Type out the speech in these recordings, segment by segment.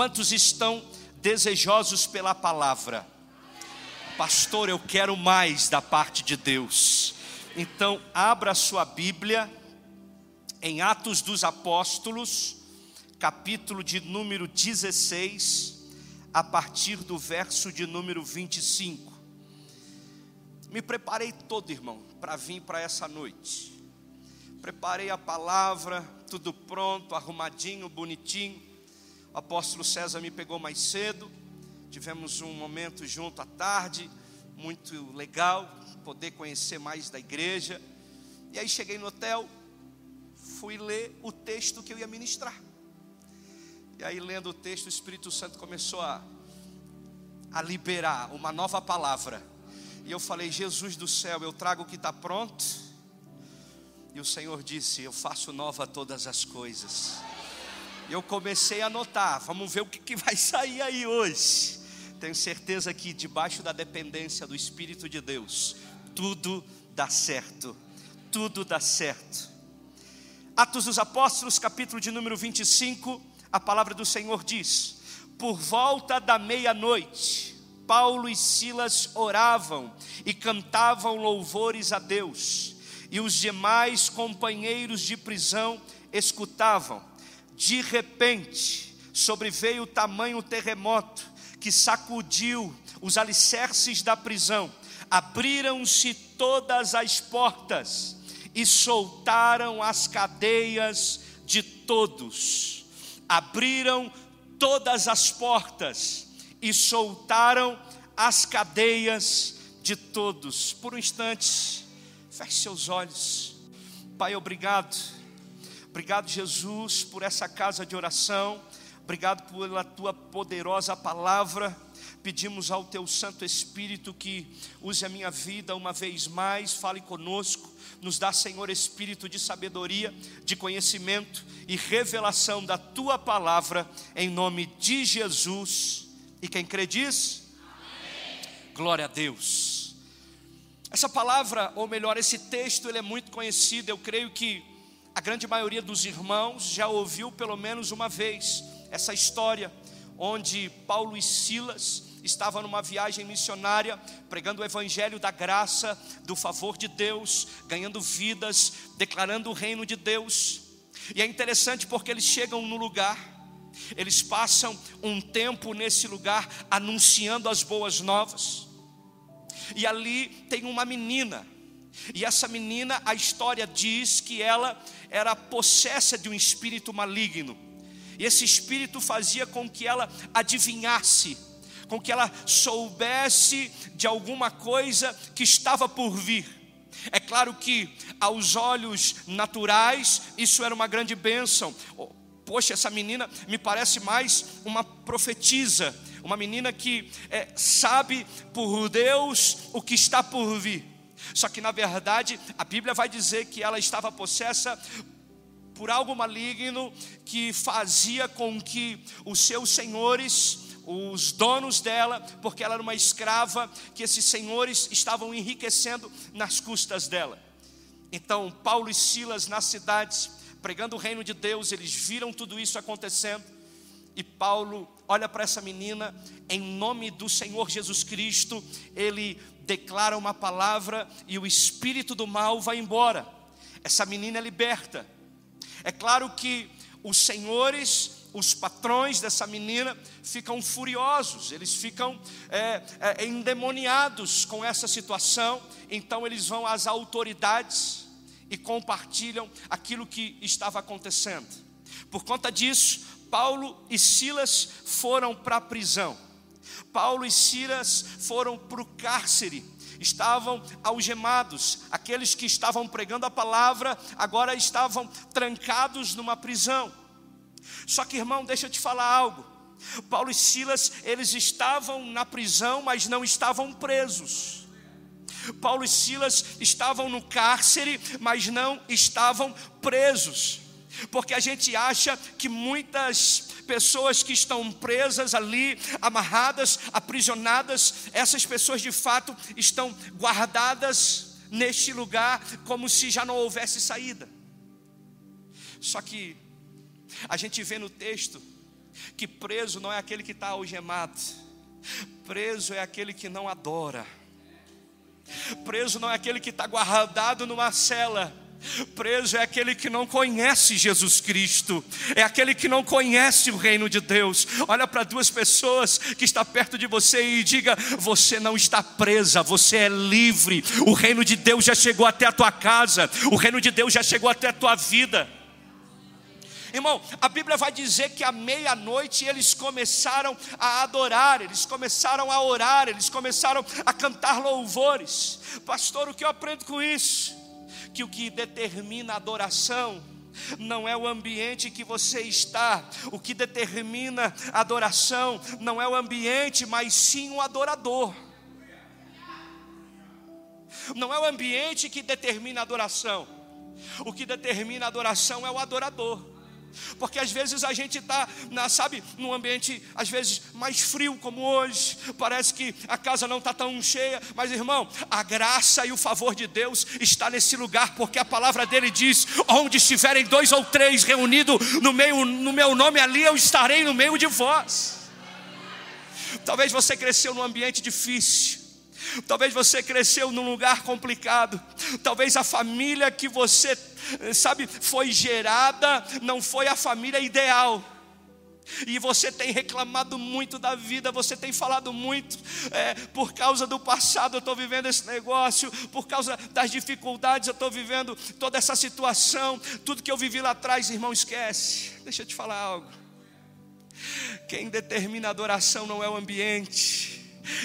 Quantos estão desejosos pela palavra? Pastor, eu quero mais da parte de Deus. Então, abra sua Bíblia em Atos dos Apóstolos, capítulo de número 16, a partir do verso de número 25. Me preparei todo, irmão, para vir para essa noite. Preparei a palavra, tudo pronto, arrumadinho, bonitinho. O apóstolo César me pegou mais cedo. Tivemos um momento junto à tarde, muito legal, poder conhecer mais da igreja. E aí cheguei no hotel, fui ler o texto que eu ia ministrar. E aí, lendo o texto, o Espírito Santo começou a, a liberar uma nova palavra. E eu falei: Jesus do céu, eu trago o que está pronto e o Senhor disse: Eu faço nova todas as coisas. Eu comecei a anotar, vamos ver o que, que vai sair aí hoje. Tenho certeza que debaixo da dependência do Espírito de Deus, tudo dá certo. Tudo dá certo. Atos dos Apóstolos, capítulo de número 25, a palavra do Senhor diz: Por volta da meia-noite, Paulo e Silas oravam e cantavam louvores a Deus e os demais companheiros de prisão escutavam. De repente, sobreveio o tamanho terremoto que sacudiu os alicerces da prisão. Abriram-se todas as portas e soltaram as cadeias de todos. Abriram todas as portas e soltaram as cadeias de todos. Por um instante, Feche seus olhos. Pai, obrigado. Obrigado, Jesus, por essa casa de oração. Obrigado pela tua poderosa palavra. Pedimos ao teu Santo Espírito que use a minha vida uma vez mais, fale conosco, nos dá, Senhor, espírito de sabedoria, de conhecimento e revelação da tua palavra, em nome de Jesus. E quem crê diz? Amém. Glória a Deus. Essa palavra, ou melhor, esse texto, ele é muito conhecido. Eu creio que a grande maioria dos irmãos já ouviu pelo menos uma vez essa história, onde Paulo e Silas estavam numa viagem missionária, pregando o evangelho da graça, do favor de Deus, ganhando vidas, declarando o reino de Deus. E é interessante porque eles chegam no lugar, eles passam um tempo nesse lugar anunciando as boas novas e ali tem uma menina. E essa menina, a história diz que ela era possessa de um espírito maligno. E esse espírito fazia com que ela adivinhasse, com que ela soubesse de alguma coisa que estava por vir. É claro que aos olhos naturais isso era uma grande bênção. Poxa, essa menina me parece mais uma profetisa uma menina que é, sabe por Deus o que está por vir. Só que na verdade a Bíblia vai dizer que ela estava possessa por algo maligno que fazia com que os seus senhores, os donos dela, porque ela era uma escrava, que esses senhores estavam enriquecendo nas custas dela. Então, Paulo e Silas nas cidades, pregando o reino de Deus, eles viram tudo isso acontecendo e Paulo olha para essa menina, em nome do Senhor Jesus Cristo, ele declara uma palavra e o espírito do mal vai embora. Essa menina é liberta. É claro que os senhores, os patrões dessa menina ficam furiosos, eles ficam é, é, endemoniados com essa situação, então eles vão às autoridades e compartilham aquilo que estava acontecendo. Por conta disso, Paulo e Silas foram para a prisão. Paulo e Silas foram para o cárcere. Estavam algemados. Aqueles que estavam pregando a palavra agora estavam trancados numa prisão. Só que, irmão, deixa eu te falar algo. Paulo e Silas, eles estavam na prisão, mas não estavam presos. Paulo e Silas estavam no cárcere, mas não estavam presos porque a gente acha que muitas pessoas que estão presas ali, amarradas, aprisionadas, essas pessoas de fato estão guardadas neste lugar como se já não houvesse saída. Só que a gente vê no texto que preso não é aquele que está algemado, preso é aquele que não adora, preso não é aquele que está guardado numa cela, Preso é aquele que não conhece Jesus Cristo, é aquele que não conhece o reino de Deus. Olha para duas pessoas que está perto de você e diga: você não está presa, você é livre. O reino de Deus já chegou até a tua casa, o reino de Deus já chegou até a tua vida. Irmão, a Bíblia vai dizer que à meia-noite eles começaram a adorar, eles começaram a orar, eles começaram a cantar louvores. Pastor, o que eu aprendo com isso? Que o que determina a adoração não é o ambiente que você está, o que determina a adoração não é o ambiente, mas sim o adorador. Não é o ambiente que determina a adoração, o que determina a adoração é o adorador. Porque às vezes a gente está, sabe, num ambiente às vezes mais frio como hoje, parece que a casa não está tão cheia, mas irmão, a graça e o favor de Deus está nesse lugar, porque a palavra dele diz: onde estiverem dois ou três reunidos no meio no meu nome ali, eu estarei no meio de vós. Talvez você cresceu num ambiente difícil. Talvez você cresceu num lugar complicado. Talvez a família que você sabe, foi gerada, não foi a família ideal. E você tem reclamado muito da vida, você tem falado muito, é, por causa do passado eu estou vivendo esse negócio, por causa das dificuldades eu estou vivendo toda essa situação, tudo que eu vivi lá atrás, irmão, esquece. Deixa eu te falar algo. Quem determina a adoração não é o ambiente,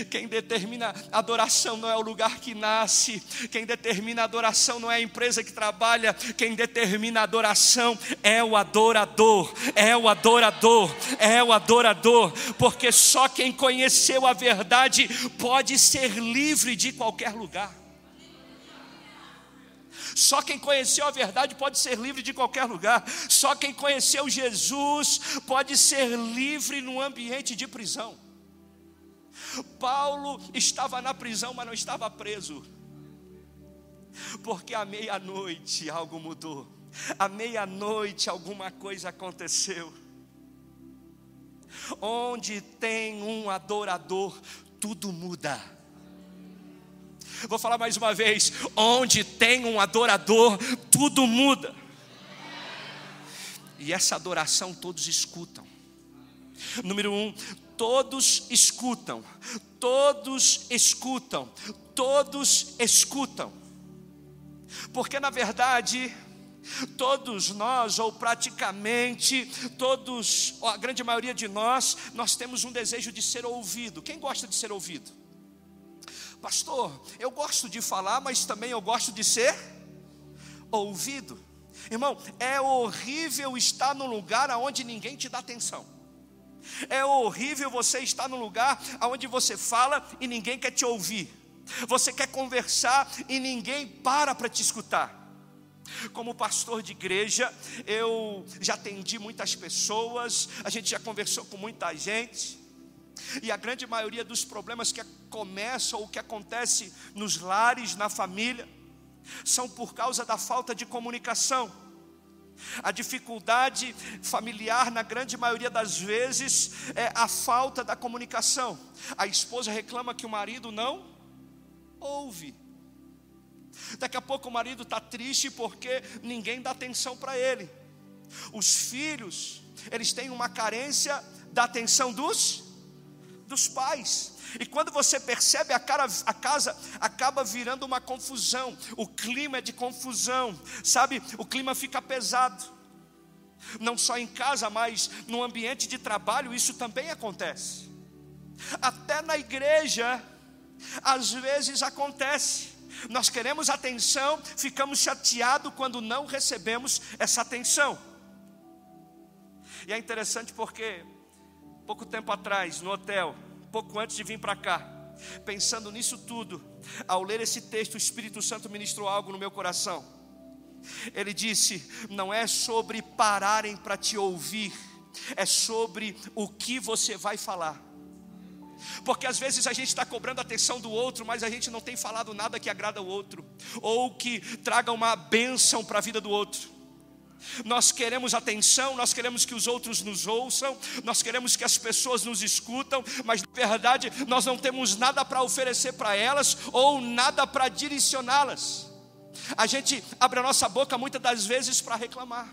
quem determina adoração não é o lugar que nasce. Quem determina adoração não é a empresa que trabalha. Quem determina adoração é o adorador. É o adorador. É o adorador. Porque só quem conheceu a verdade pode ser livre de qualquer lugar. Só quem conheceu a verdade pode ser livre de qualquer lugar. Só quem conheceu Jesus pode ser livre no ambiente de prisão. Paulo estava na prisão, mas não estava preso. Porque à meia-noite algo mudou. À meia-noite alguma coisa aconteceu. Onde tem um adorador, tudo muda. Vou falar mais uma vez: onde tem um adorador, tudo muda. E essa adoração todos escutam. Número um, todos escutam, todos escutam, todos escutam, porque na verdade, todos nós, ou praticamente todos, ou a grande maioria de nós, nós temos um desejo de ser ouvido. Quem gosta de ser ouvido? Pastor, eu gosto de falar, mas também eu gosto de ser ouvido. Irmão, é horrível estar num lugar onde ninguém te dá atenção. É horrível você estar num lugar onde você fala e ninguém quer te ouvir. Você quer conversar e ninguém para para te escutar. Como pastor de igreja, eu já atendi muitas pessoas, a gente já conversou com muita gente, e a grande maioria dos problemas que começam ou que acontece nos lares, na família, são por causa da falta de comunicação. A dificuldade familiar, na grande maioria das vezes, é a falta da comunicação. A esposa reclama que o marido não ouve. Daqui a pouco o marido está triste porque ninguém dá atenção para ele. Os filhos, eles têm uma carência da atenção dos, dos pais. E quando você percebe, a, cara, a casa acaba virando uma confusão. O clima é de confusão, sabe? O clima fica pesado. Não só em casa, mas no ambiente de trabalho, isso também acontece. Até na igreja, às vezes acontece. Nós queremos atenção, ficamos chateados quando não recebemos essa atenção. E é interessante porque, pouco tempo atrás, no hotel, pouco antes de vir para cá, pensando nisso tudo, ao ler esse texto, o Espírito Santo ministrou algo no meu coração. Ele disse: não é sobre pararem para te ouvir, é sobre o que você vai falar. Porque às vezes a gente está cobrando a atenção do outro, mas a gente não tem falado nada que agrada o outro, ou que traga uma bênção para a vida do outro. Nós queremos atenção, nós queremos que os outros nos ouçam, nós queremos que as pessoas nos escutam, mas na verdade nós não temos nada para oferecer para elas ou nada para direcioná-las. A gente abre a nossa boca muitas das vezes para reclamar,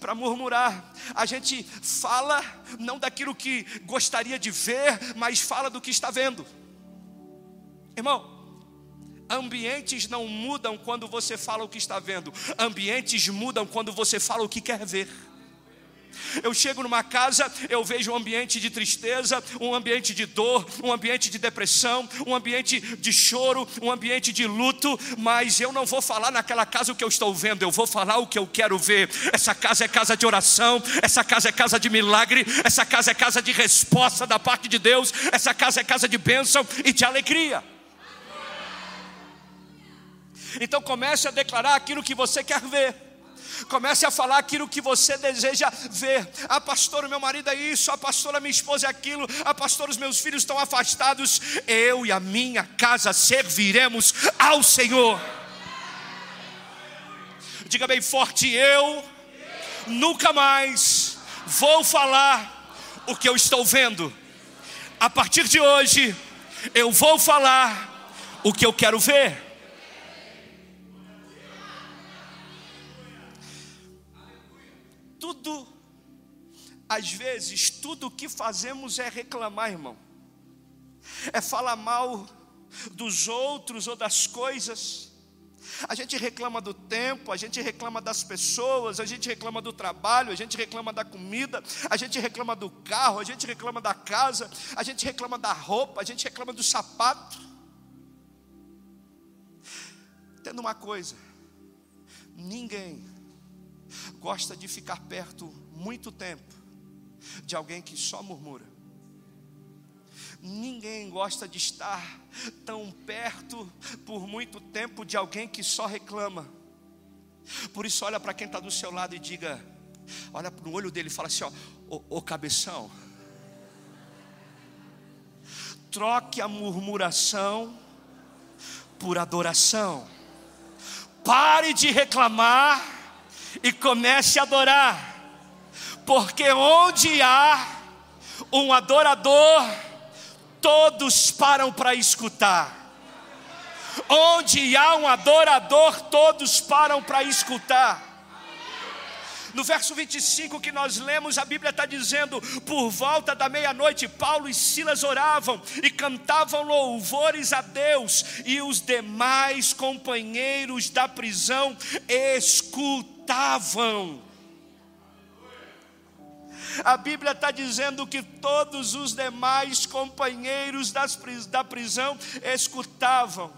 para murmurar. A gente fala não daquilo que gostaria de ver, mas fala do que está vendo. Irmão, Ambientes não mudam quando você fala o que está vendo, ambientes mudam quando você fala o que quer ver. Eu chego numa casa, eu vejo um ambiente de tristeza, um ambiente de dor, um ambiente de depressão, um ambiente de choro, um ambiente de luto, mas eu não vou falar naquela casa o que eu estou vendo, eu vou falar o que eu quero ver. Essa casa é casa de oração, essa casa é casa de milagre, essa casa é casa de resposta da parte de Deus, essa casa é casa de bênção e de alegria. Então comece a declarar aquilo que você quer ver. Comece a falar aquilo que você deseja ver. Ah, pastor, meu marido é isso. Ah, pastora, minha esposa é aquilo. Ah, pastor, os meus filhos estão afastados. Eu e a minha casa serviremos ao Senhor. Diga bem forte: eu nunca mais vou falar o que eu estou vendo. A partir de hoje, eu vou falar o que eu quero ver. Tudo, às vezes, tudo o que fazemos é reclamar, irmão, é falar mal dos outros ou das coisas. A gente reclama do tempo, a gente reclama das pessoas, a gente reclama do trabalho, a gente reclama da comida, a gente reclama do carro, a gente reclama da casa, a gente reclama da roupa, a gente reclama do sapato. Tendo uma coisa, ninguém gosta de ficar perto muito tempo de alguém que só murmura. Ninguém gosta de estar tão perto por muito tempo de alguém que só reclama. Por isso, olha para quem está do seu lado e diga: olha no olho dele e fala assim: ó, ô, ô cabeção, troque a murmuração por adoração. Pare de reclamar e comece a adorar, porque onde há um adorador, todos param para escutar. Onde há um adorador, todos param para escutar. No verso 25 que nós lemos, a Bíblia está dizendo: por volta da meia-noite, Paulo e Silas oravam e cantavam louvores a Deus, e os demais companheiros da prisão escutavam escutavam. A Bíblia está dizendo que todos os demais companheiros das, da prisão escutavam.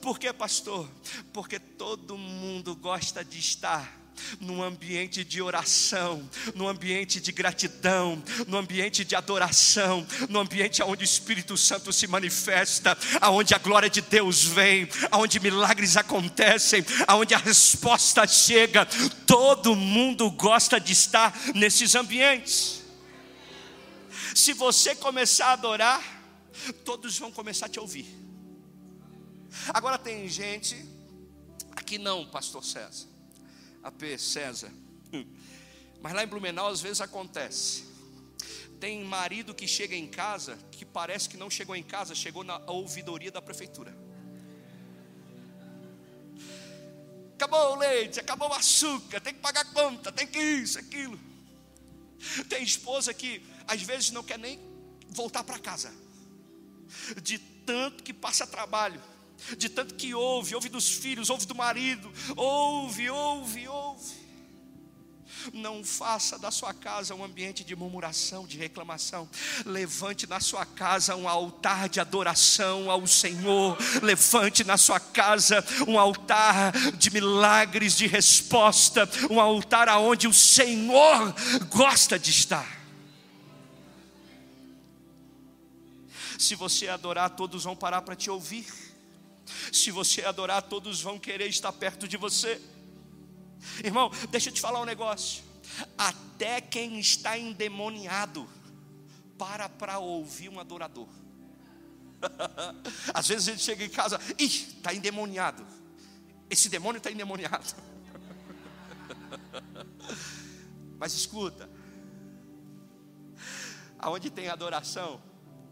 Por que, pastor? Porque todo mundo gosta de estar num ambiente de oração, num ambiente de gratidão, num ambiente de adoração, num ambiente onde o Espírito Santo se manifesta, aonde a glória de Deus vem, aonde milagres acontecem, aonde a resposta chega. Todo mundo gosta de estar nesses ambientes. Se você começar a adorar, todos vão começar a te ouvir. Agora tem gente aqui não, pastor César AP César. Mas lá em Blumenau às vezes acontece. Tem marido que chega em casa que parece que não chegou em casa, chegou na ouvidoria da prefeitura. Acabou o leite, acabou o açúcar, tem que pagar conta, tem que isso, aquilo. Tem esposa que às vezes não quer nem voltar para casa, de tanto que passa trabalho de tanto que ouve, ouve dos filhos, ouve do marido, ouve, ouve, ouve. Não faça da sua casa um ambiente de murmuração, de reclamação. Levante na sua casa um altar de adoração ao Senhor. Levante na sua casa um altar de milagres, de resposta. Um altar aonde o Senhor gosta de estar. Se você adorar, todos vão parar para te ouvir. Se você adorar, todos vão querer estar perto de você. Irmão, deixa eu te falar um negócio. Até quem está endemoniado para para ouvir um adorador. Às vezes a gente chega em casa, ih, está endemoniado. Esse demônio está endemoniado. Mas escuta, aonde tem adoração,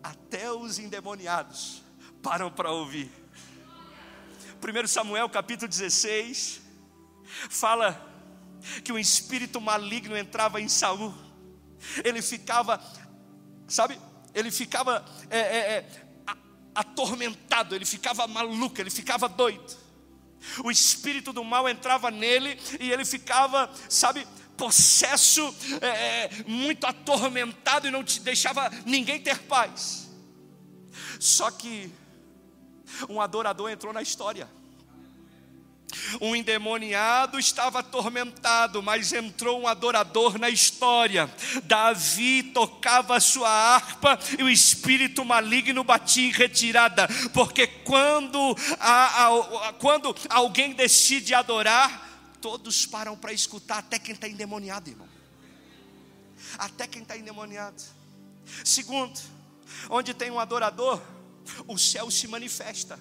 até os endemoniados param para ouvir. 1 Samuel capítulo 16 fala que o espírito maligno entrava em Saul, ele ficava, sabe, ele ficava é, é, é, atormentado, ele ficava maluco, ele ficava doido. O espírito do mal entrava nele e ele ficava, sabe, possesso, é, é, muito atormentado e não te deixava ninguém ter paz. Só que um adorador entrou na história. Um endemoniado estava atormentado, mas entrou um adorador na história. Davi tocava a sua harpa e o espírito maligno batia em retirada, porque quando, a, a, a, quando alguém decide adorar, todos param para escutar, até quem está endemoniado, irmão. Até quem está endemoniado. Segundo, onde tem um adorador, o céu se manifesta.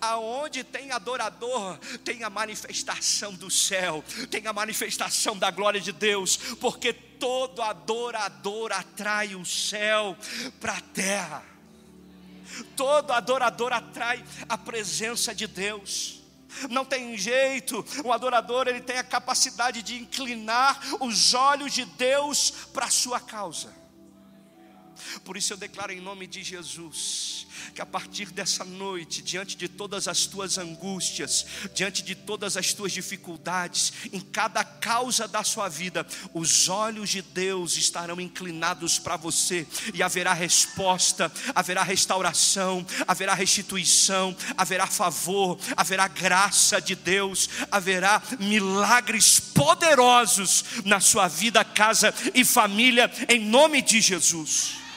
Aonde tem adorador, tem a manifestação do céu, tem a manifestação da glória de Deus, porque todo adorador atrai o céu para a terra. Todo adorador atrai a presença de Deus. Não tem jeito, o adorador ele tem a capacidade de inclinar os olhos de Deus para a sua causa. Por isso eu declaro em nome de Jesus que a partir dessa noite, diante de todas as tuas angústias, diante de todas as tuas dificuldades, em cada causa da sua vida, os olhos de Deus estarão inclinados para você e haverá resposta, haverá restauração, haverá restituição, haverá favor, haverá graça de Deus, haverá milagres poderosos na sua vida, casa e família, em nome de Jesus.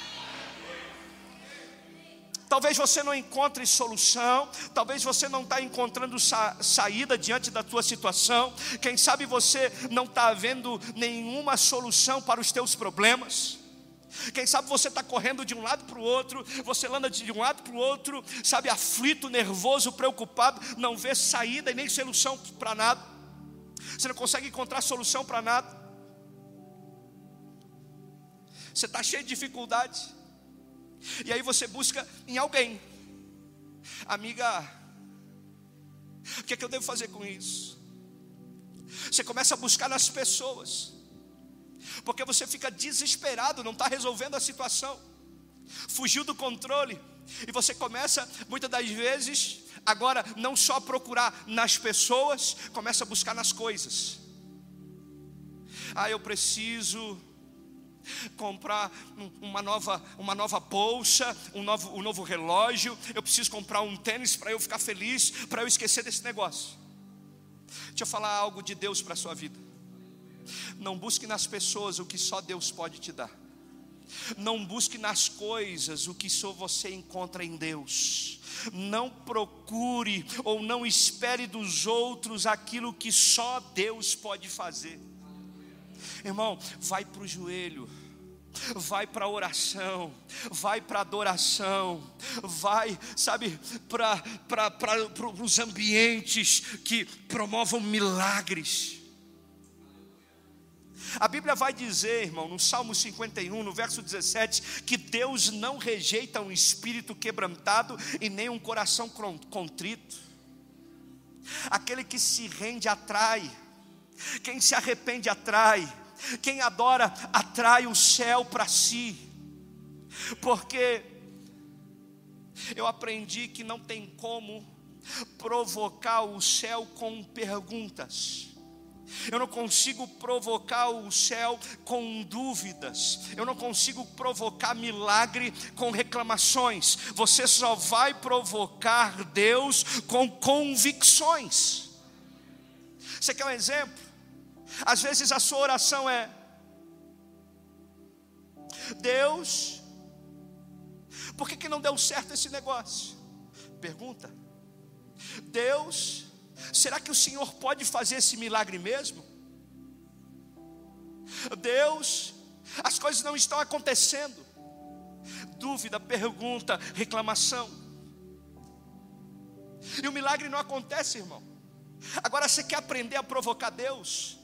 Talvez você não encontre solução, talvez você não está encontrando sa saída diante da tua situação. Quem sabe você não está vendo nenhuma solução para os teus problemas. Quem sabe você está correndo de um lado para o outro, você anda de um lado para o outro, sabe, aflito, nervoso, preocupado, não vê saída e nem solução para nada. Você não consegue encontrar solução para nada. Você está cheio de dificuldades. E aí você busca em alguém, amiga, o que é que eu devo fazer com isso? Você começa a buscar nas pessoas, porque você fica desesperado, não está resolvendo a situação, fugiu do controle, e você começa, muitas das vezes, agora não só procurar nas pessoas, começa a buscar nas coisas. Ah, eu preciso comprar uma nova, uma nova bolsa, um novo, um novo relógio, eu preciso comprar um tênis para eu ficar feliz, para eu esquecer desse negócio. Deixa eu falar algo de Deus para a sua vida. Não busque nas pessoas o que só Deus pode te dar. Não busque nas coisas o que só você encontra em Deus. Não procure ou não espere dos outros aquilo que só Deus pode fazer. Irmão, vai para o joelho vai para oração, vai para adoração, vai, sabe, para os ambientes que promovam milagres. A Bíblia vai dizer, irmão, no Salmo 51, no verso 17, que Deus não rejeita um espírito quebrantado e nem um coração contrito. Aquele que se rende atrai, quem se arrepende atrai. Quem adora atrai o céu para si, porque eu aprendi que não tem como provocar o céu com perguntas. Eu não consigo provocar o céu com dúvidas. Eu não consigo provocar milagre com reclamações. Você só vai provocar Deus com convicções. Você quer um exemplo? Às vezes a sua oração é: Deus, por que, que não deu certo esse negócio? Pergunta. Deus, será que o Senhor pode fazer esse milagre mesmo? Deus, as coisas não estão acontecendo. Dúvida, pergunta, reclamação. E o milagre não acontece, irmão. Agora você quer aprender a provocar Deus?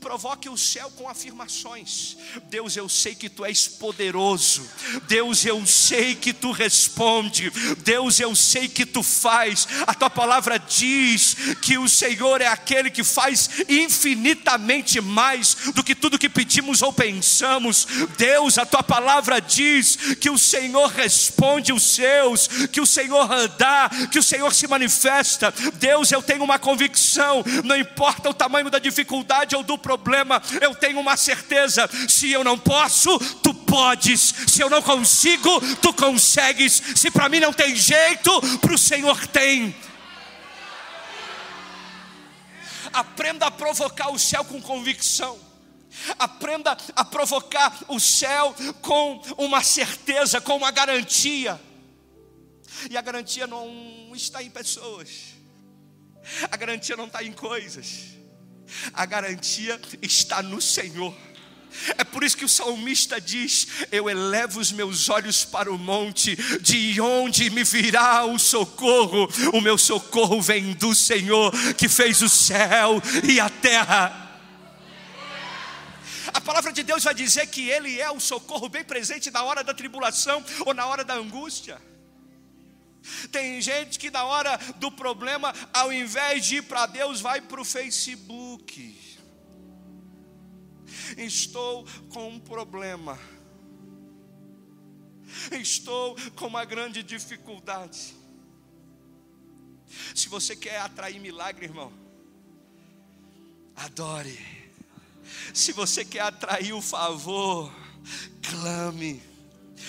Provoque o céu com afirmações. Deus, eu sei que tu és poderoso. Deus, eu sei que tu responde. Deus, eu sei que tu faz. A tua palavra diz que o Senhor é aquele que faz infinitamente mais do que tudo que pedimos ou pensamos. Deus, a tua palavra diz que o Senhor responde os seus, que o Senhor dá, que o Senhor se manifesta. Deus, eu tenho uma convicção, não importa o tamanho da dificuldade do problema, eu tenho uma certeza: se eu não posso, tu podes, se eu não consigo, tu consegues, se para mim não tem jeito, para o Senhor tem. Aprenda a provocar o céu com convicção. Aprenda a provocar o céu com uma certeza, com uma garantia. E a garantia não está em pessoas, a garantia não está em coisas, a garantia está no Senhor. É por isso que o salmista diz: Eu elevo os meus olhos para o monte, de onde me virá o socorro? O meu socorro vem do Senhor, que fez o céu e a terra. A palavra de Deus vai dizer que Ele é o socorro bem presente na hora da tribulação ou na hora da angústia. Tem gente que na hora do problema, ao invés de ir para Deus, vai para o Facebook. Estou com um problema. Estou com uma grande dificuldade. Se você quer atrair milagre, irmão, adore. Se você quer atrair o favor, clame.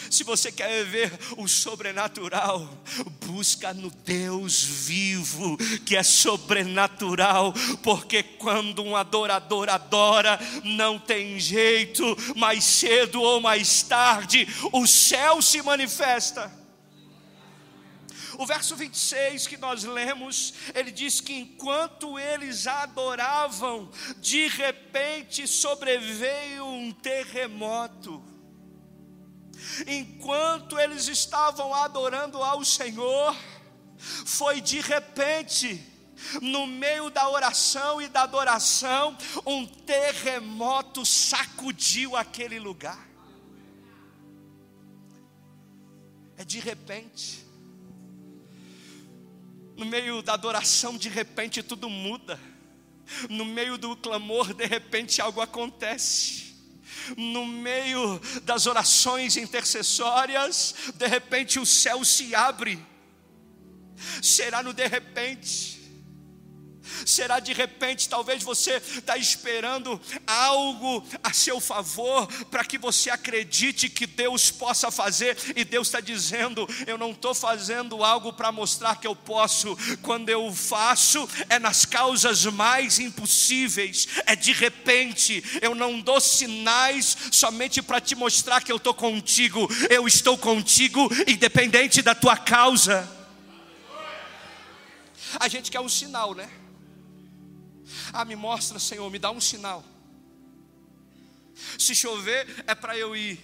Se você quer ver o sobrenatural, busca no Deus vivo, que é sobrenatural, porque quando um adorador adora, não tem jeito, mais cedo ou mais tarde, o céu se manifesta. O verso 26 que nós lemos, ele diz que enquanto eles adoravam, de repente sobreveio um terremoto enquanto eles estavam adorando ao Senhor, foi de repente, no meio da oração e da adoração, um terremoto sacudiu aquele lugar. É de repente. No meio da adoração, de repente tudo muda. No meio do clamor, de repente algo acontece no meio das orações intercessórias, de repente o céu se abre. Será no de repente Será de repente, talvez você está esperando algo a seu favor para que você acredite que Deus possa fazer, e Deus está dizendo: Eu não estou fazendo algo para mostrar que eu posso, quando eu faço, é nas causas mais impossíveis, é de repente, eu não dou sinais somente para te mostrar que eu estou contigo, eu estou contigo, independente da tua causa. A gente quer um sinal, né? Ah, me mostra, Senhor, me dá um sinal. Se chover, é para eu ir.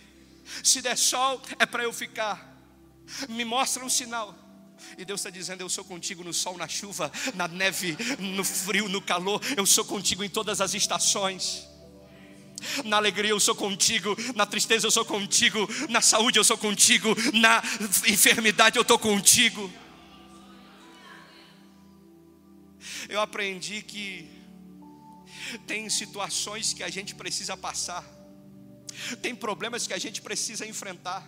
Se der sol, é para eu ficar. Me mostra um sinal. E Deus está dizendo: Eu sou contigo no sol, na chuva, na neve, no frio, no calor. Eu sou contigo em todas as estações. Na alegria eu sou contigo, na tristeza eu sou contigo, na saúde eu sou contigo, na enfermidade eu estou contigo. Eu aprendi que tem situações que a gente precisa passar, tem problemas que a gente precisa enfrentar.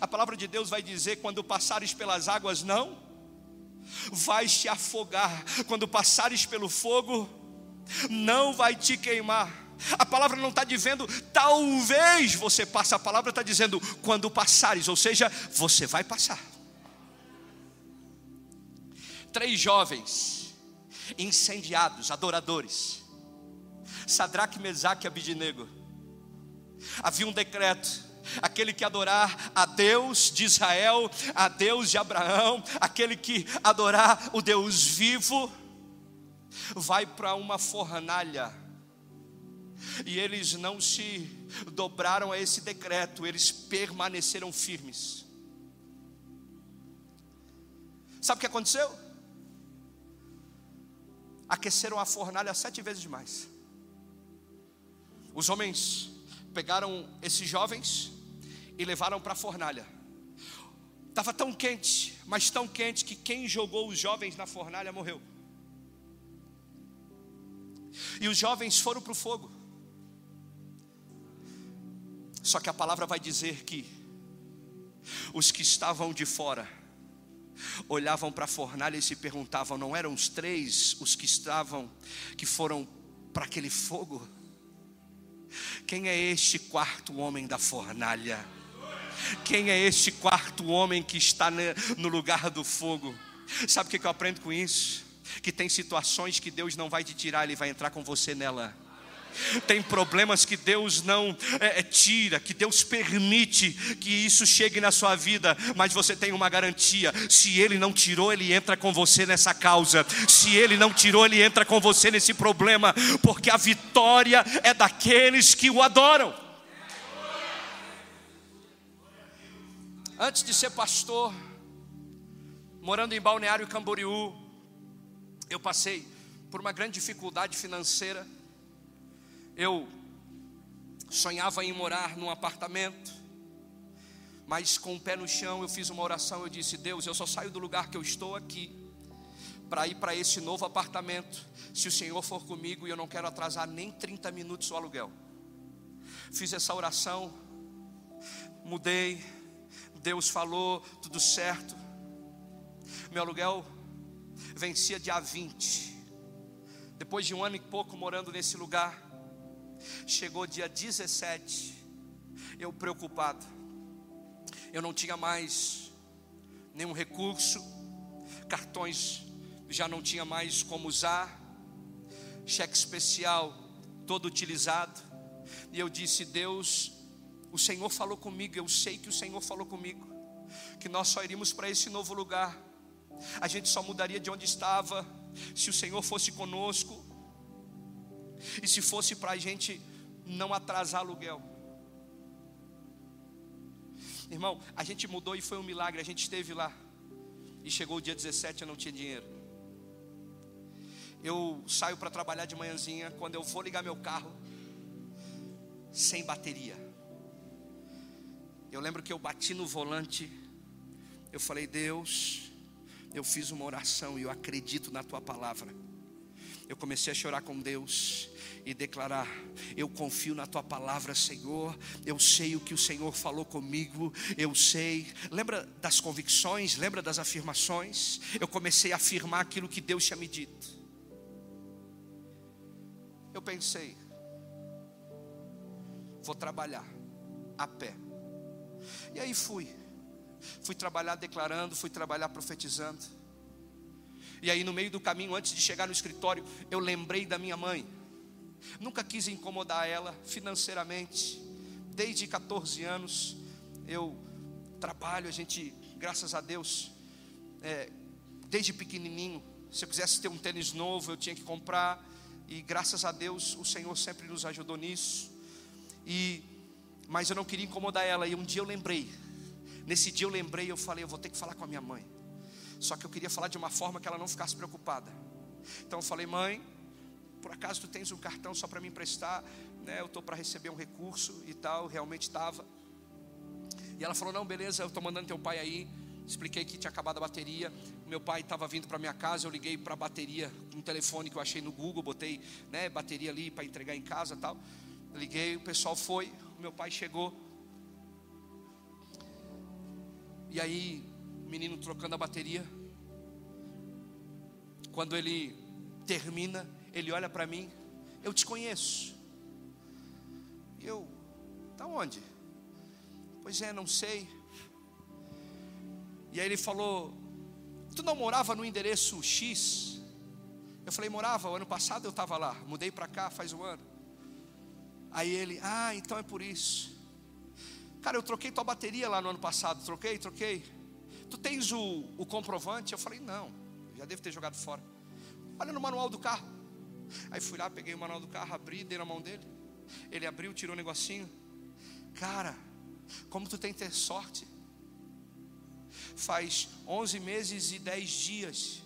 A palavra de Deus vai dizer: quando passares pelas águas, não vais te afogar, quando passares pelo fogo, não vai te queimar. A palavra não está dizendo talvez você passe, a palavra está dizendo quando passares, ou seja, você vai passar. Três jovens incendiados, adoradores. Sadraque, Mesaque e Abidinego. Havia um decreto aquele que adorar a Deus de Israel, a Deus de Abraão, aquele que adorar o Deus vivo, vai para uma fornalha. E eles não se dobraram a esse decreto, eles permaneceram firmes. Sabe o que aconteceu? Aqueceram a fornalha sete vezes mais. Os homens pegaram esses jovens e levaram para a fornalha. Estava tão quente, mas tão quente que quem jogou os jovens na fornalha morreu. E os jovens foram para o fogo. Só que a palavra vai dizer que os que estavam de fora olhavam para a fornalha e se perguntavam: não eram os três os que estavam, que foram para aquele fogo? Quem é este quarto homem da fornalha? Quem é este quarto homem que está no lugar do fogo? Sabe o que eu aprendo com isso? Que tem situações que Deus não vai te tirar, Ele vai entrar com você nela. Tem problemas que Deus não é, é, tira, que Deus permite que isso chegue na sua vida, mas você tem uma garantia: se Ele não tirou, Ele entra com você nessa causa, se Ele não tirou, Ele entra com você nesse problema, porque a vitória é daqueles que o adoram. Antes de ser pastor, morando em Balneário Camboriú, eu passei por uma grande dificuldade financeira eu sonhava em morar num apartamento, mas com o pé no chão eu fiz uma oração. Eu disse: Deus, eu só saio do lugar que eu estou aqui para ir para esse novo apartamento, se o Senhor for comigo e eu não quero atrasar nem 30 minutos o aluguel. Fiz essa oração, mudei, Deus falou, tudo certo. Meu aluguel vencia dia 20. Depois de um ano e pouco morando nesse lugar, Chegou dia 17, eu preocupado, eu não tinha mais nenhum recurso, cartões já não tinha mais como usar, cheque especial todo utilizado, e eu disse: Deus, o Senhor falou comigo, eu sei que o Senhor falou comigo, que nós só iríamos para esse novo lugar, a gente só mudaria de onde estava, se o Senhor fosse conosco, e se fosse para a gente não atrasar aluguel. Irmão, a gente mudou e foi um milagre. A gente esteve lá. E chegou o dia 17, eu não tinha dinheiro. Eu saio para trabalhar de manhãzinha. Quando eu vou ligar meu carro, sem bateria. Eu lembro que eu bati no volante. Eu falei, Deus, eu fiz uma oração e eu acredito na tua palavra eu comecei a chorar com Deus e declarar: Eu confio na tua palavra, Senhor. Eu sei o que o Senhor falou comigo. Eu sei. Lembra das convicções? Lembra das afirmações? Eu comecei a afirmar aquilo que Deus tinha me dito. Eu pensei: Vou trabalhar a pé. E aí fui. Fui trabalhar declarando, fui trabalhar profetizando. E aí, no meio do caminho, antes de chegar no escritório, eu lembrei da minha mãe. Nunca quis incomodar ela financeiramente. Desde 14 anos, eu trabalho. A gente, graças a Deus, é, desde pequenininho, se eu quisesse ter um tênis novo, eu tinha que comprar. E graças a Deus, o Senhor sempre nos ajudou nisso. E, mas eu não queria incomodar ela. E um dia eu lembrei. Nesse dia eu lembrei, eu falei, eu vou ter que falar com a minha mãe. Só que eu queria falar de uma forma que ela não ficasse preocupada. Então eu falei, mãe, por acaso tu tens um cartão só para me emprestar? Né, eu estou para receber um recurso e tal, realmente estava. E ela falou, não, beleza, eu estou mandando teu pai aí. Expliquei que tinha acabado a bateria. Meu pai estava vindo para minha casa, eu liguei para a bateria, um telefone que eu achei no Google, botei né, bateria ali para entregar em casa tal. Liguei, o pessoal foi, meu pai chegou. E aí menino trocando a bateria. Quando ele termina, ele olha para mim, eu te conheço. E eu, tá onde? Pois é, não sei. E aí ele falou: Tu não morava no endereço X? Eu falei: Morava, o ano passado eu estava lá, mudei para cá faz um ano. Aí ele: Ah, então é por isso. Cara, eu troquei tua bateria lá no ano passado, troquei, troquei. Tu tens o, o comprovante? Eu falei, não, já devo ter jogado fora. Olha no manual do carro. Aí fui lá, peguei o manual do carro, abri, dei na mão dele. Ele abriu, tirou um negocinho. Cara, como tu tem que ter sorte. Faz 11 meses e 10 dias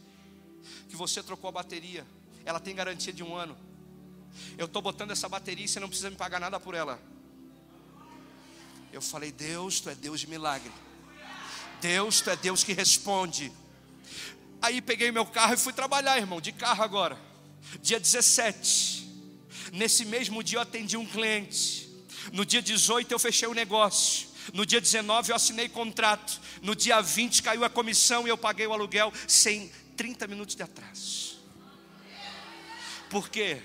que você trocou a bateria. ela tem garantia de um ano. Eu estou botando essa bateria e você não precisa me pagar nada por ela. Eu falei, Deus, tu é Deus de milagre. Deus, tu é Deus que responde. Aí peguei meu carro e fui trabalhar, irmão, de carro agora. Dia 17. Nesse mesmo dia eu atendi um cliente. No dia 18 eu fechei o negócio. No dia 19 eu assinei contrato. No dia 20 caiu a comissão e eu paguei o aluguel sem 30 minutos de atraso. Por quê?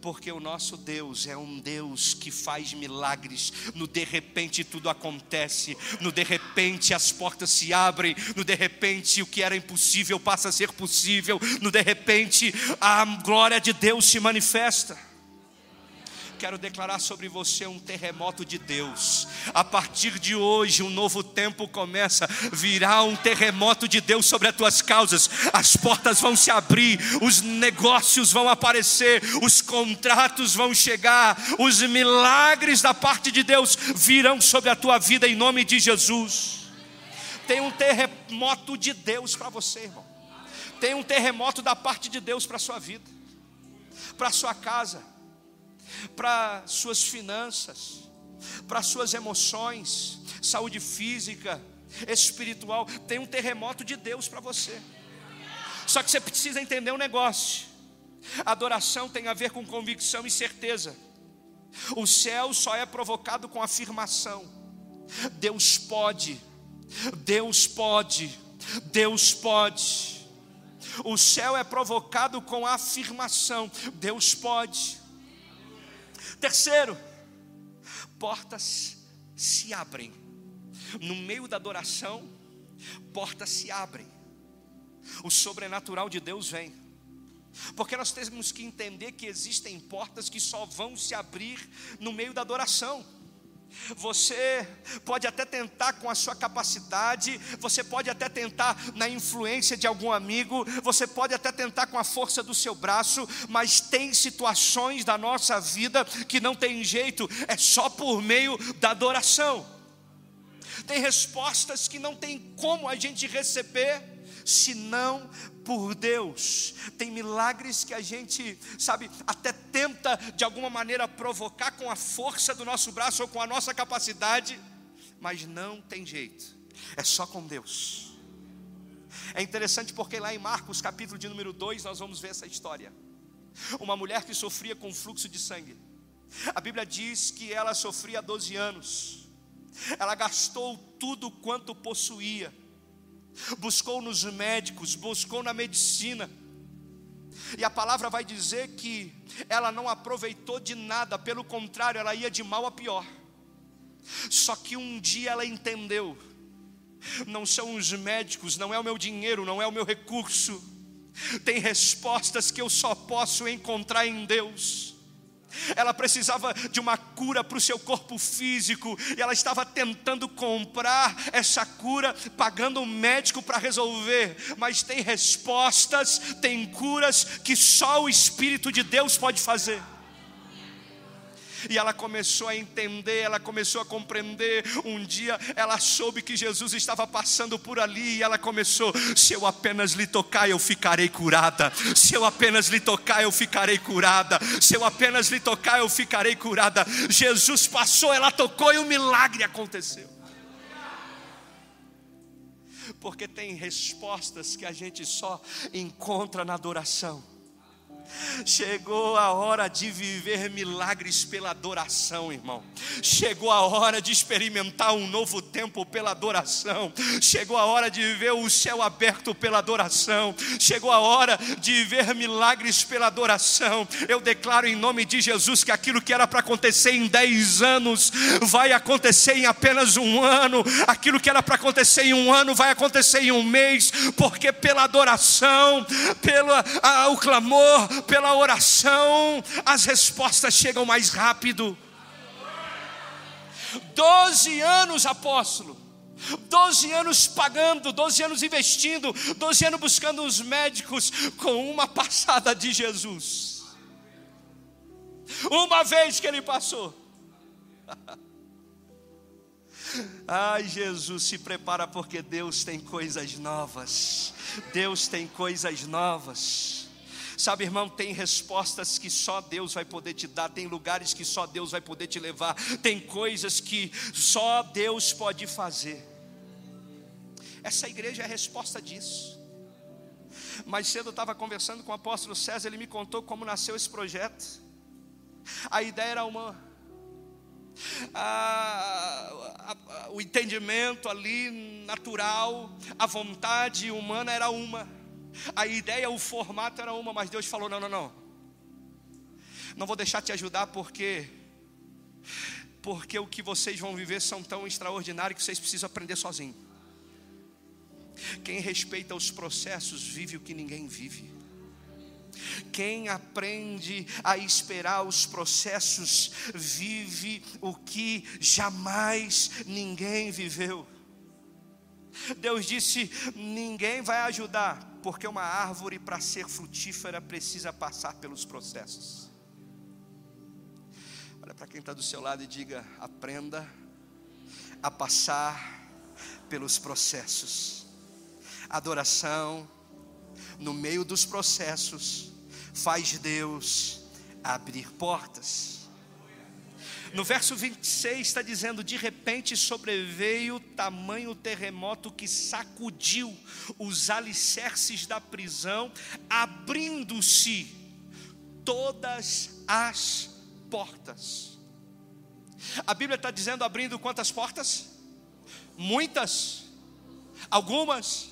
Porque o nosso Deus é um Deus que faz milagres. No de repente tudo acontece, no de repente as portas se abrem, no de repente o que era impossível passa a ser possível, no de repente a glória de Deus se manifesta quero declarar sobre você um terremoto de Deus. A partir de hoje, um novo tempo começa. Virá um terremoto de Deus sobre as tuas causas. As portas vão se abrir, os negócios vão aparecer, os contratos vão chegar, os milagres da parte de Deus virão sobre a tua vida em nome de Jesus. Tem um terremoto de Deus para você, irmão. Tem um terremoto da parte de Deus para a sua vida, para a sua casa para suas finanças, para suas emoções, saúde física, espiritual. Tem um terremoto de Deus para você. Só que você precisa entender um negócio. Adoração tem a ver com convicção e certeza. O céu só é provocado com afirmação. Deus pode, Deus pode, Deus pode. O céu é provocado com afirmação. Deus pode. Terceiro, portas se abrem. No meio da adoração, portas se abrem. O sobrenatural de Deus vem. Porque nós temos que entender que existem portas que só vão se abrir no meio da adoração. Você pode até tentar com a sua capacidade, você pode até tentar na influência de algum amigo, você pode até tentar com a força do seu braço, mas tem situações da nossa vida que não tem jeito, é só por meio da adoração. Tem respostas que não tem como a gente receber senão por Deus. Tem milagres que a gente, sabe, até tenta de alguma maneira provocar com a força do nosso braço ou com a nossa capacidade, mas não tem jeito. É só com Deus. É interessante porque lá em Marcos, capítulo de número 2, nós vamos ver essa história. Uma mulher que sofria com fluxo de sangue. A Bíblia diz que ela sofria 12 anos. Ela gastou tudo quanto possuía buscou nos médicos, buscou na medicina. E a palavra vai dizer que ela não aproveitou de nada, pelo contrário, ela ia de mal a pior. Só que um dia ela entendeu: não são os médicos, não é o meu dinheiro, não é o meu recurso, tem respostas que eu só posso encontrar em Deus ela precisava de uma cura para o seu corpo físico, e ela estava tentando comprar essa cura, pagando um médico para resolver, mas tem respostas, tem curas que só o Espírito de Deus pode fazer e ela começou a entender, ela começou a compreender. Um dia ela soube que Jesus estava passando por ali e ela começou: se eu apenas lhe tocar, eu ficarei curada. Se eu apenas lhe tocar, eu ficarei curada. Se eu apenas lhe tocar, eu ficarei curada. Jesus passou, ela tocou e o milagre aconteceu. Porque tem respostas que a gente só encontra na adoração. Chegou a hora de viver milagres pela adoração, irmão. Chegou a hora de experimentar um novo tempo pela adoração. Chegou a hora de ver o céu aberto pela adoração. Chegou a hora de ver milagres pela adoração. Eu declaro em nome de Jesus que aquilo que era para acontecer em dez anos vai acontecer em apenas um ano. Aquilo que era para acontecer em um ano vai acontecer em um mês, porque pela adoração, pelo a, o clamor, pela oração, as respostas chegam mais rápido. Doze anos, apóstolo. Doze anos pagando, doze anos investindo, doze anos buscando os médicos com uma passada de Jesus. Uma vez que ele passou. Ai, Jesus, se prepara porque Deus tem coisas novas. Deus tem coisas novas. Sabe, irmão, tem respostas que só Deus vai poder te dar, tem lugares que só Deus vai poder te levar, tem coisas que só Deus pode fazer. Essa igreja é a resposta disso. Mais cedo eu estava conversando com o apóstolo César, ele me contou como nasceu esse projeto. A ideia era uma. A, a, o entendimento ali natural, a vontade humana era uma a ideia, o formato era uma, mas Deus falou: não, não, não. Não vou deixar te ajudar porque porque o que vocês vão viver são tão extraordinários que vocês precisam aprender sozinho. Quem respeita os processos vive o que ninguém vive. Quem aprende a esperar os processos vive o que jamais ninguém viveu. Deus disse: ninguém vai ajudar, porque uma árvore, para ser frutífera, precisa passar pelos processos. Olha para quem está do seu lado e diga: aprenda a passar pelos processos. Adoração, no meio dos processos, faz Deus abrir portas. No verso 26 está dizendo: De repente sobreveio tamanho terremoto que sacudiu os alicerces da prisão, abrindo-se todas as portas. A Bíblia está dizendo abrindo quantas portas? Muitas, algumas,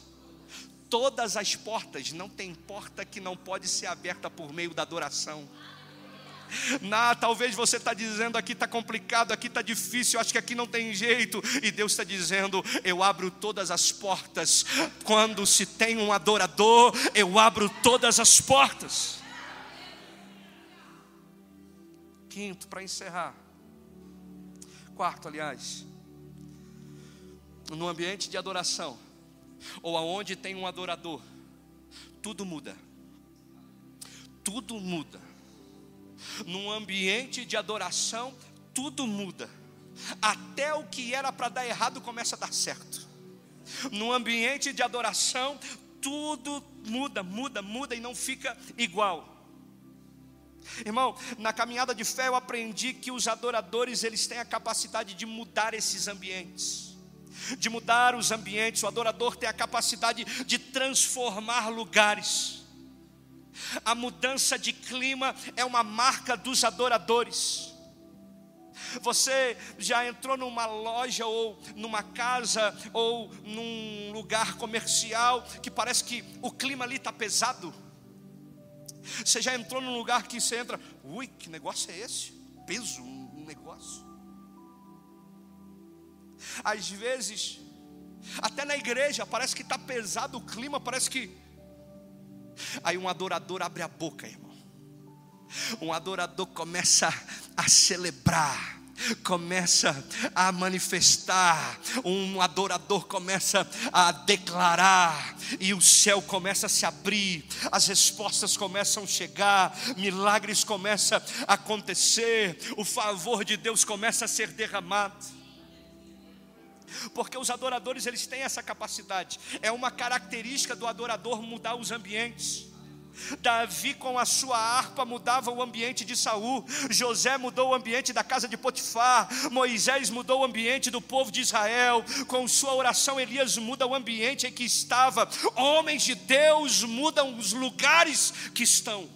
todas as portas, não tem porta que não pode ser aberta por meio da adoração. Na, talvez você está dizendo aqui está complicado, aqui está difícil, acho que aqui não tem jeito. E Deus está dizendo: eu abro todas as portas. Quando se tem um adorador, eu abro todas as portas. Quinto, para encerrar. Quarto, aliás. No ambiente de adoração, ou aonde tem um adorador, tudo muda. Tudo muda num ambiente de adoração, tudo muda. Até o que era para dar errado começa a dar certo. Num ambiente de adoração, tudo muda, muda, muda e não fica igual. Irmão, na caminhada de fé eu aprendi que os adoradores eles têm a capacidade de mudar esses ambientes. De mudar os ambientes, o adorador tem a capacidade de transformar lugares. A mudança de clima é uma marca dos adoradores. Você já entrou numa loja ou numa casa ou num lugar comercial que parece que o clima ali está pesado? Você já entrou num lugar que você entra, ui, que negócio é esse? Peso, um negócio. Às vezes, até na igreja, parece que está pesado o clima, parece que Aí um adorador abre a boca, irmão. Um adorador começa a celebrar começa a manifestar, um adorador começa a declarar, e o céu começa a se abrir, as respostas começam a chegar, milagres começam a acontecer, o favor de Deus começa a ser derramado porque os adoradores eles têm essa capacidade. É uma característica do adorador mudar os ambientes. Davi com a sua harpa mudava o ambiente de Saul, José mudou o ambiente da casa de Potifar, Moisés mudou o ambiente do povo de Israel, com sua oração Elias muda o ambiente em que estava, homens de Deus mudam os lugares que estão.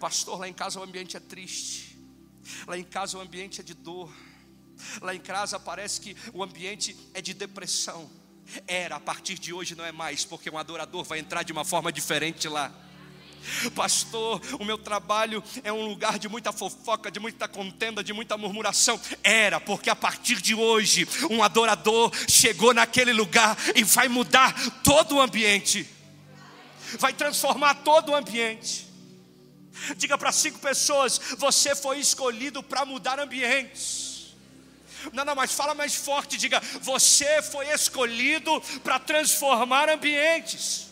Pastor, lá em casa o ambiente é triste, lá em casa o ambiente é de dor. Lá em casa parece que o ambiente é de depressão. Era, a partir de hoje não é mais, porque um adorador vai entrar de uma forma diferente lá. Pastor, o meu trabalho é um lugar de muita fofoca, de muita contenda, de muita murmuração. Era, porque a partir de hoje, um adorador chegou naquele lugar e vai mudar todo o ambiente, vai transformar todo o ambiente. Diga para cinco pessoas: você foi escolhido para mudar ambientes. Não, não, mas fala mais forte, diga: você foi escolhido para transformar ambientes.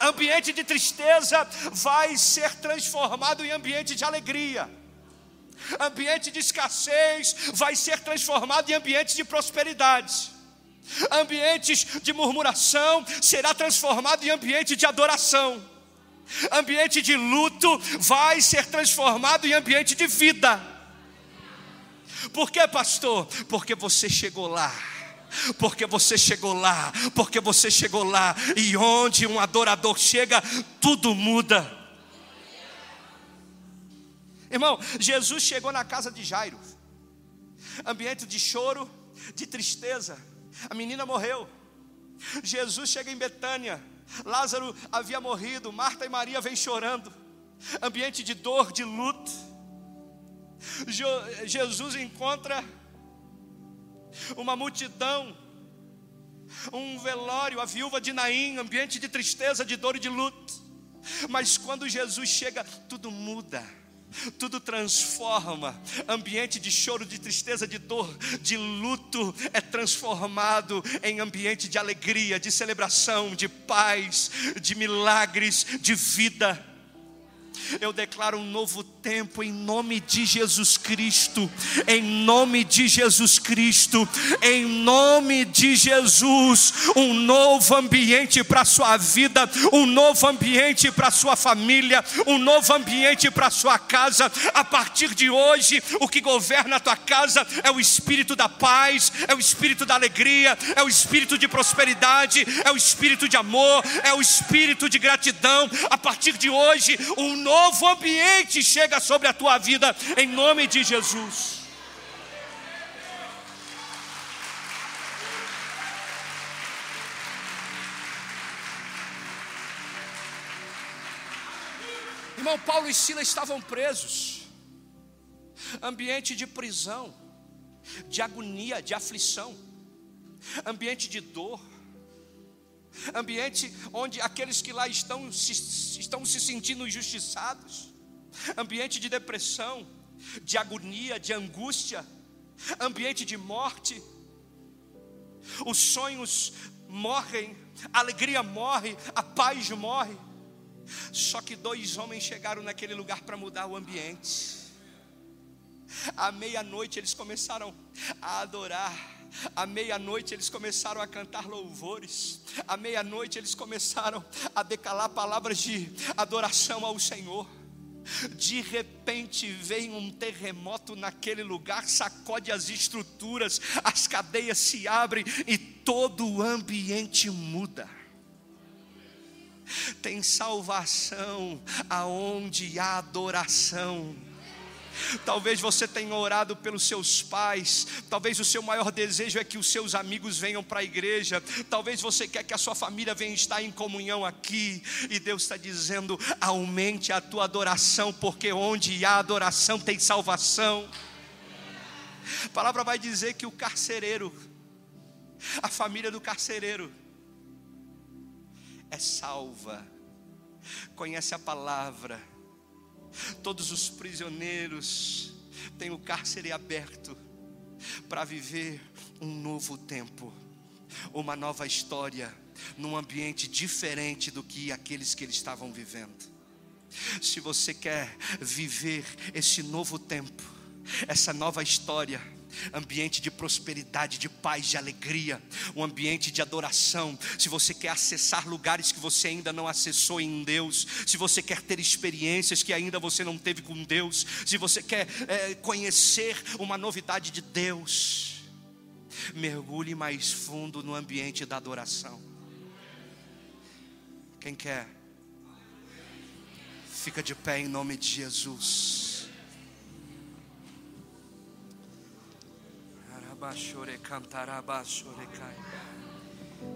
Ambiente de tristeza vai ser transformado em ambiente de alegria. Ambiente de escassez vai ser transformado em ambiente de prosperidade. Ambientes de murmuração será transformado em ambiente de adoração Ambiente de luto vai ser transformado em ambiente de vida. Por que, pastor? Porque você chegou lá porque você chegou lá, porque você chegou lá, e onde um adorador chega, tudo muda. Irmão, Jesus chegou na casa de Jairo, ambiente de choro, de tristeza, a menina morreu. Jesus chega em Betânia, Lázaro havia morrido, Marta e Maria vêm chorando, ambiente de dor, de luto. Jesus encontra uma multidão, um velório, a viúva de Naim, ambiente de tristeza, de dor e de luto. Mas quando Jesus chega, tudo muda tudo transforma. Ambiente de choro, de tristeza, de dor, de luto é transformado em ambiente de alegria, de celebração, de paz, de milagres, de vida. Eu declaro um novo tempo em nome de Jesus Cristo, em nome de Jesus Cristo, em nome de Jesus, um novo ambiente para a sua vida, um novo ambiente para a sua família, um novo ambiente para a sua casa. A partir de hoje, o que governa a tua casa é o espírito da paz, é o espírito da alegria, é o espírito de prosperidade, é o espírito de amor, é o espírito de gratidão. A partir de hoje, um novo ambiente chega sobre a tua vida, em nome de Jesus. Irmão, Paulo e Sila estavam presos, ambiente de prisão, de agonia, de aflição, ambiente de dor, ambiente onde aqueles que lá estão se, estão se sentindo injustiçados, ambiente de depressão, de agonia, de angústia, ambiente de morte. Os sonhos morrem, a alegria morre, a paz morre. Só que dois homens chegaram naquele lugar para mudar o ambiente. À meia-noite eles começaram a adorar à meia-noite eles começaram a cantar louvores. À meia-noite eles começaram a decalar palavras de adoração ao Senhor. De repente vem um terremoto naquele lugar, sacode as estruturas, as cadeias se abrem e todo o ambiente muda. Tem salvação aonde há adoração Talvez você tenha orado pelos seus pais, talvez o seu maior desejo é que os seus amigos venham para a igreja, talvez você quer que a sua família venha estar em comunhão aqui, e Deus está dizendo: aumente a tua adoração, porque onde há adoração tem salvação. A palavra vai dizer que o carcereiro, a família do carcereiro, é salva, conhece a palavra, Todos os prisioneiros têm o cárcere aberto para viver um novo tempo, uma nova história, num ambiente diferente do que aqueles que eles estavam vivendo. Se você quer viver esse novo tempo, essa nova história, ambiente de prosperidade, de paz, de alegria, um ambiente de adoração. Se você quer acessar lugares que você ainda não acessou em Deus, se você quer ter experiências que ainda você não teve com Deus, se você quer é, conhecer uma novidade de Deus, mergulhe mais fundo no ambiente da adoração. Quem quer? Fica de pé em nome de Jesus. Rabashore cantarabashore cai.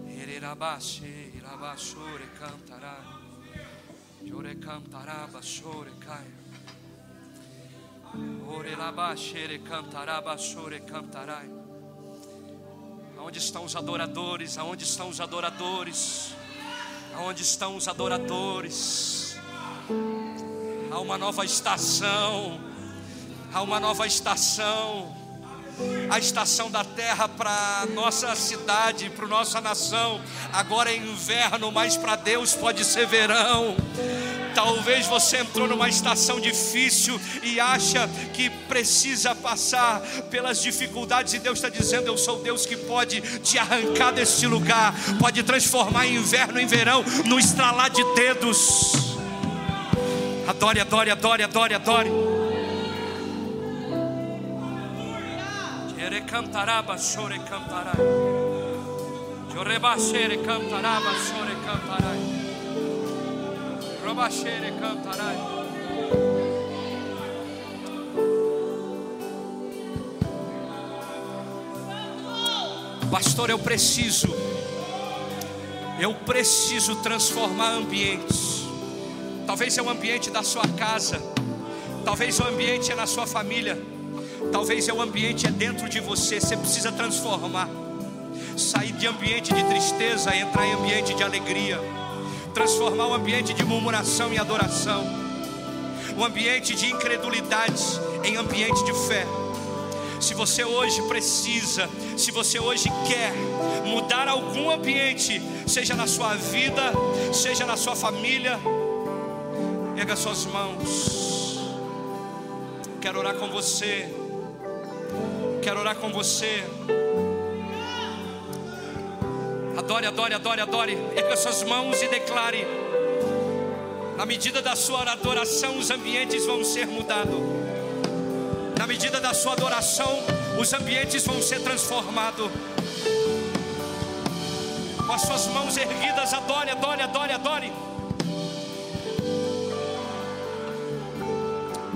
Ererabashe, rabashore cantará. Jore cantarabashore cai. Ore labashere cantarabashore cantarai. Aonde estão os adoradores? Aonde estão os adoradores? Aonde estão os adoradores? Há uma nova estação. Há uma nova estação a estação da terra para nossa cidade, para nossa nação. Agora é inverno, mas para Deus pode ser verão. Talvez você entrou numa estação difícil e acha que precisa passar pelas dificuldades, e Deus está dizendo: Eu sou Deus que pode te arrancar deste lugar, pode transformar inverno em verão, no estralar de dedos. Adore, adore, adore, adore, adore. Ere cantaraba, chore cantarai. Chorebashere cantaraba, chore cantarai. Robashere cantarai. Pastor, eu preciso, eu preciso transformar ambientes. Talvez é o ambiente da sua casa, talvez o ambiente é na sua família, talvez é o ambiente é dentro de você. Você precisa transformar, sair de ambiente de tristeza, entrar em ambiente de alegria, transformar o ambiente de murmuração em adoração, o ambiente de incredulidade em ambiente de fé. Se você hoje precisa, se você hoje quer mudar algum ambiente, seja na sua vida, seja na sua família, Erga suas mãos. Quero orar com você. Quero orar com você. Adore, adore, adore, adore. Erga suas mãos e declare. Na medida da sua adoração, os ambientes vão ser mudados. Na medida da sua adoração, os ambientes vão ser transformados. Com as suas mãos erguidas, adore, adore, adore, adore.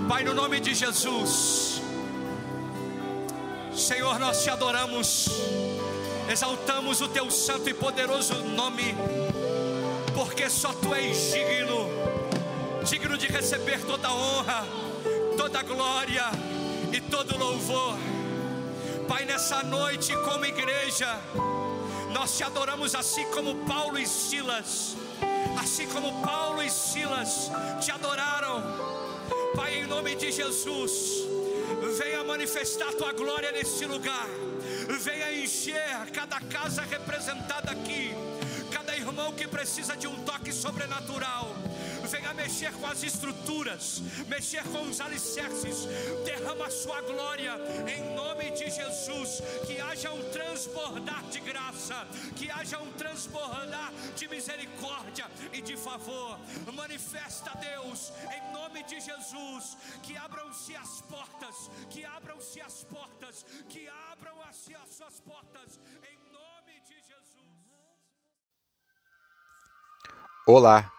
Pai, no nome de Jesus, Senhor, nós te adoramos, exaltamos o teu santo e poderoso nome, porque só tu és digno, digno de receber toda honra, toda glória e todo louvor. Pai, nessa noite, como igreja, nós te adoramos assim como Paulo e Silas, assim como Paulo e Silas te adoraram Pai, em nome de Jesus, venha manifestar tua glória nesse lugar, venha encher cada casa representada aqui, cada irmão que precisa de um toque sobrenatural venha mexer com as estruturas, mexer com os alicerces, derrama a sua glória em nome de Jesus. Que haja um transbordar de graça, que haja um transbordar de misericórdia e de favor. Manifesta Deus em nome de Jesus. Que abram-se as portas, que abram-se as portas, que abram-se as suas portas em nome de Jesus. Olá.